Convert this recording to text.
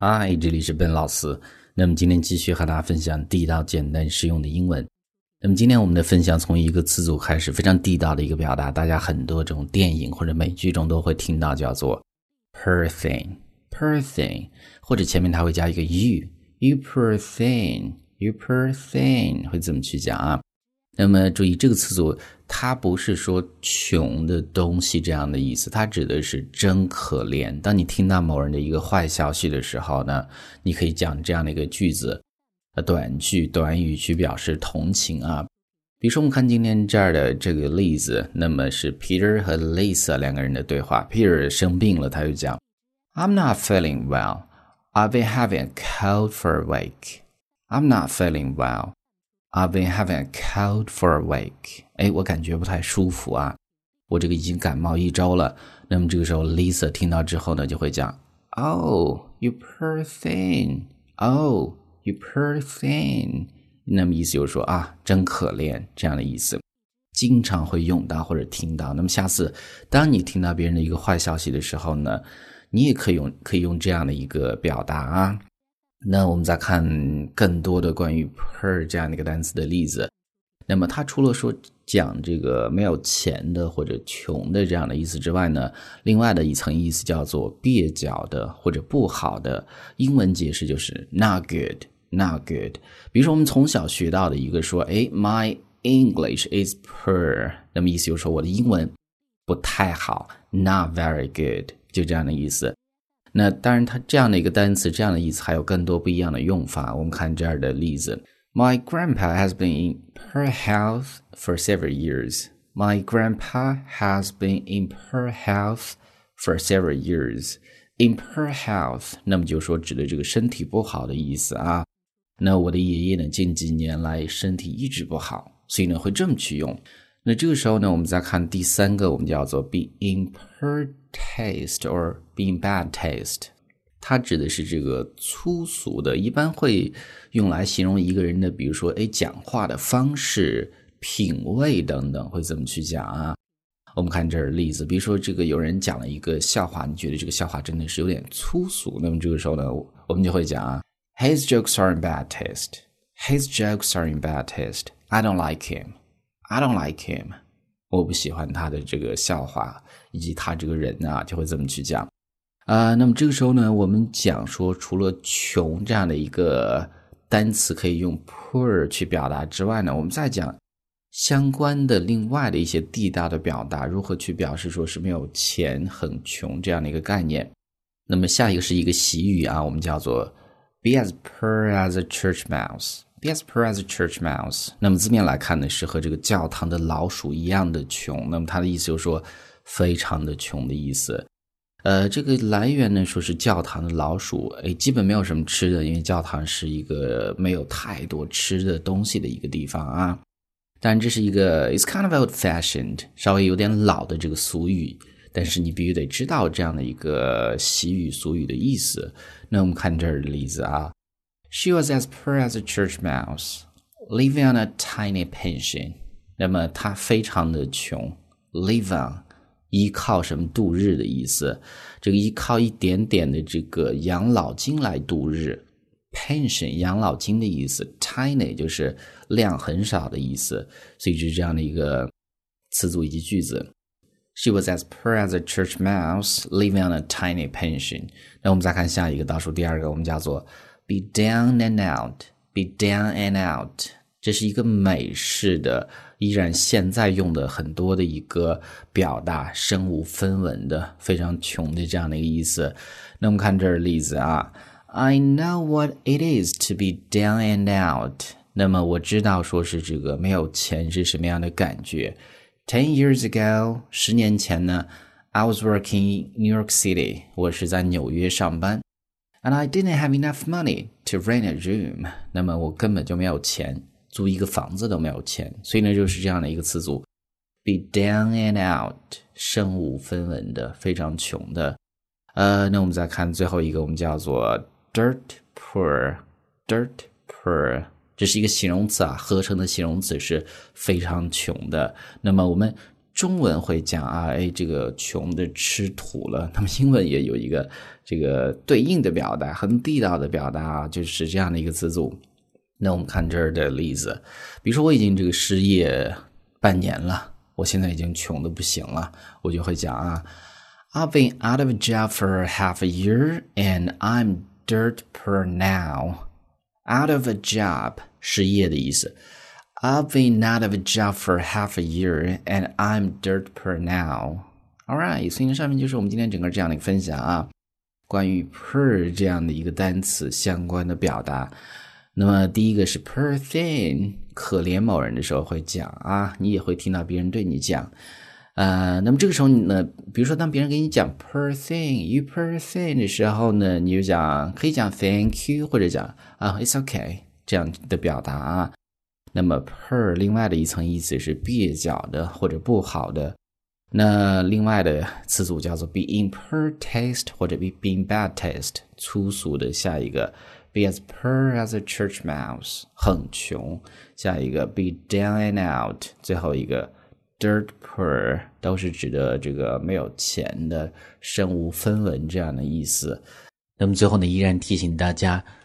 嗨，这里是 Ben 老师。那么今天继续和大家分享地道、简单、实用的英文。那么今天我们的分享从一个词组开始，非常地道的一个表达，大家很多这种电影或者美剧中都会听到，叫做 “per thing”，“per thing”，或者前面它会加一个 “you”，“you per thing”，“you per thing”，会怎么去讲啊？那么注意，这个词组它不是说穷的东西这样的意思，它指的是真可怜。当你听到某人的一个坏消息的时候呢，你可以讲这样的一个句子，呃，短句、短语去表示同情啊。比如说，我们看今天这儿的这个例子，那么是 Peter 和 Lisa 两个人的对话。Peter 生病了，他就讲：“I'm not feeling well. I've been having a cold for a week. I'm not feeling well.” I've been having a cold for a week。哎，我感觉不太舒服啊，我这个已经感冒一周了。那么这个时候，Lisa 听到之后呢，就会讲：“Oh, you poor thing. Oh, you poor thing。”那么意思就是说啊，真可怜这样的意思，经常会用到或者听到。那么下次当你听到别人的一个坏消息的时候呢，你也可以用可以用这样的一个表达啊。那我们再看更多的关于 per 这样的一个单词的例子。那么它除了说讲这个没有钱的或者穷的这样的意思之外呢，另外的一层意思叫做蹩脚的或者不好的。英文解释就是 not good，not good。比如说我们从小学到的一个说，哎，my English is poor，那么意思就是说我的英文不太好，not very good，就这样的意思。那当然，它这样的一个单词，这样的意思还有更多不一样的用法。我们看这儿的例子：My grandpa has been in poor health for several years. My grandpa has been in poor health for several years. In poor health，那么就说指的这个身体不好的意思啊。那我的爷爷呢，近几年来身体一直不好，所以呢会这么去用。那这个时候呢，我们再看第三个，我们叫做 be in poor taste or be in bad taste，它指的是这个粗俗的，一般会用来形容一个人的，比如说哎讲话的方式、品味等等，会怎么去讲啊？我们看这儿例子，比如说这个有人讲了一个笑话，你觉得这个笑话真的是有点粗俗，那么这个时候呢，我们就会讲啊，His jokes are in bad taste. His jokes are in bad taste. I don't like him. I don't like him，我不喜欢他的这个笑话，以及他这个人啊，就会这么去讲。啊，那么这个时候呢，我们讲说，除了穷这样的一个单词可以用 poor 去表达之外呢，我们再讲相关的另外的一些地道的表达，如何去表示说是没有钱、很穷这样的一个概念。那么下一个是一个习语啊，我们叫做 be as poor as a church mouse。Yes, poor as a church mouse。那么字面来看呢，是和这个教堂的老鼠一样的穷。那么它的意思就是说，非常的穷的意思。呃，这个来源呢，说是教堂的老鼠，哎，基本没有什么吃的，因为教堂是一个没有太多吃的东西的一个地方啊。但这是一个 it's kind of old-fashioned，稍微有点老的这个俗语。但是你必须得知道这样的一个习语俗语的意思。那我们看这儿的例子啊。She was as poor as a church mouse, living on a tiny pension. 那么她非常的穷，live on 依靠什么度日的意思？这个依靠一点点的这个养老金来度日，pension 养老金的意思，tiny 就是量很少的意思，所以是这样的一个词组以及句子。She was as poor as a church mouse, living on a tiny pension. 那我们再看下一个倒数第二个，我们叫做。Be down and out, be down and out，这是一个美式的，依然现在用的很多的一个表达，身无分文的，非常穷的这样的一个意思。那我们看这儿例子啊，I know what it is to be down and out。那么我知道说是这个没有钱是什么样的感觉。Ten years ago，十年前呢，I was working in New York City，我是在纽约上班。And I didn't have enough money to rent a room。那么我根本就没有钱租一个房子都没有钱，所以呢就是这样的一个词组，be down and out，身无分文的，非常穷的。呃，那我们再看最后一个，我们叫做 dirt poor，dirt poor，这是一个形容词啊，合成的形容词是非常穷的。那么我们中文会讲啊，哎，这个穷的吃土了。那么英文也有一个这个对应的表达，很地道的表达啊，就是这样的一个词组。那我们看这儿的例子，比如说我已经这个失业半年了，我现在已经穷的不行了，我就会讲啊，I've been out of a job for half a year and I'm dirt poor now. Out of a job，失业的意思。I've been out of a job for half a year and I'm dirt poor now. All right，所以呢，上面就是我们今天整个这样的一个分享啊，关于 poor 这样的一个单词相关的表达。那么第一个是 poor thing，可怜某人的时候会讲啊，你也会听到别人对你讲。呃，那么这个时候呢，比如说当别人给你讲 poor thing，you poor thing 的时候呢，你就讲可以讲 thank you，或者讲啊 it's okay 这样的表达啊。那么 per 另外的一层意思是蹩脚的或者不好的，那另外的词组叫做 be in poor taste 或者 be in bad taste 粗俗的。下一个 be as poor as a church mouse 很穷。下一个 be down and out。最后一个 dirt poor 都是指的这个没有钱的、身无分文这样的意思。那么最后呢，依然提醒大家。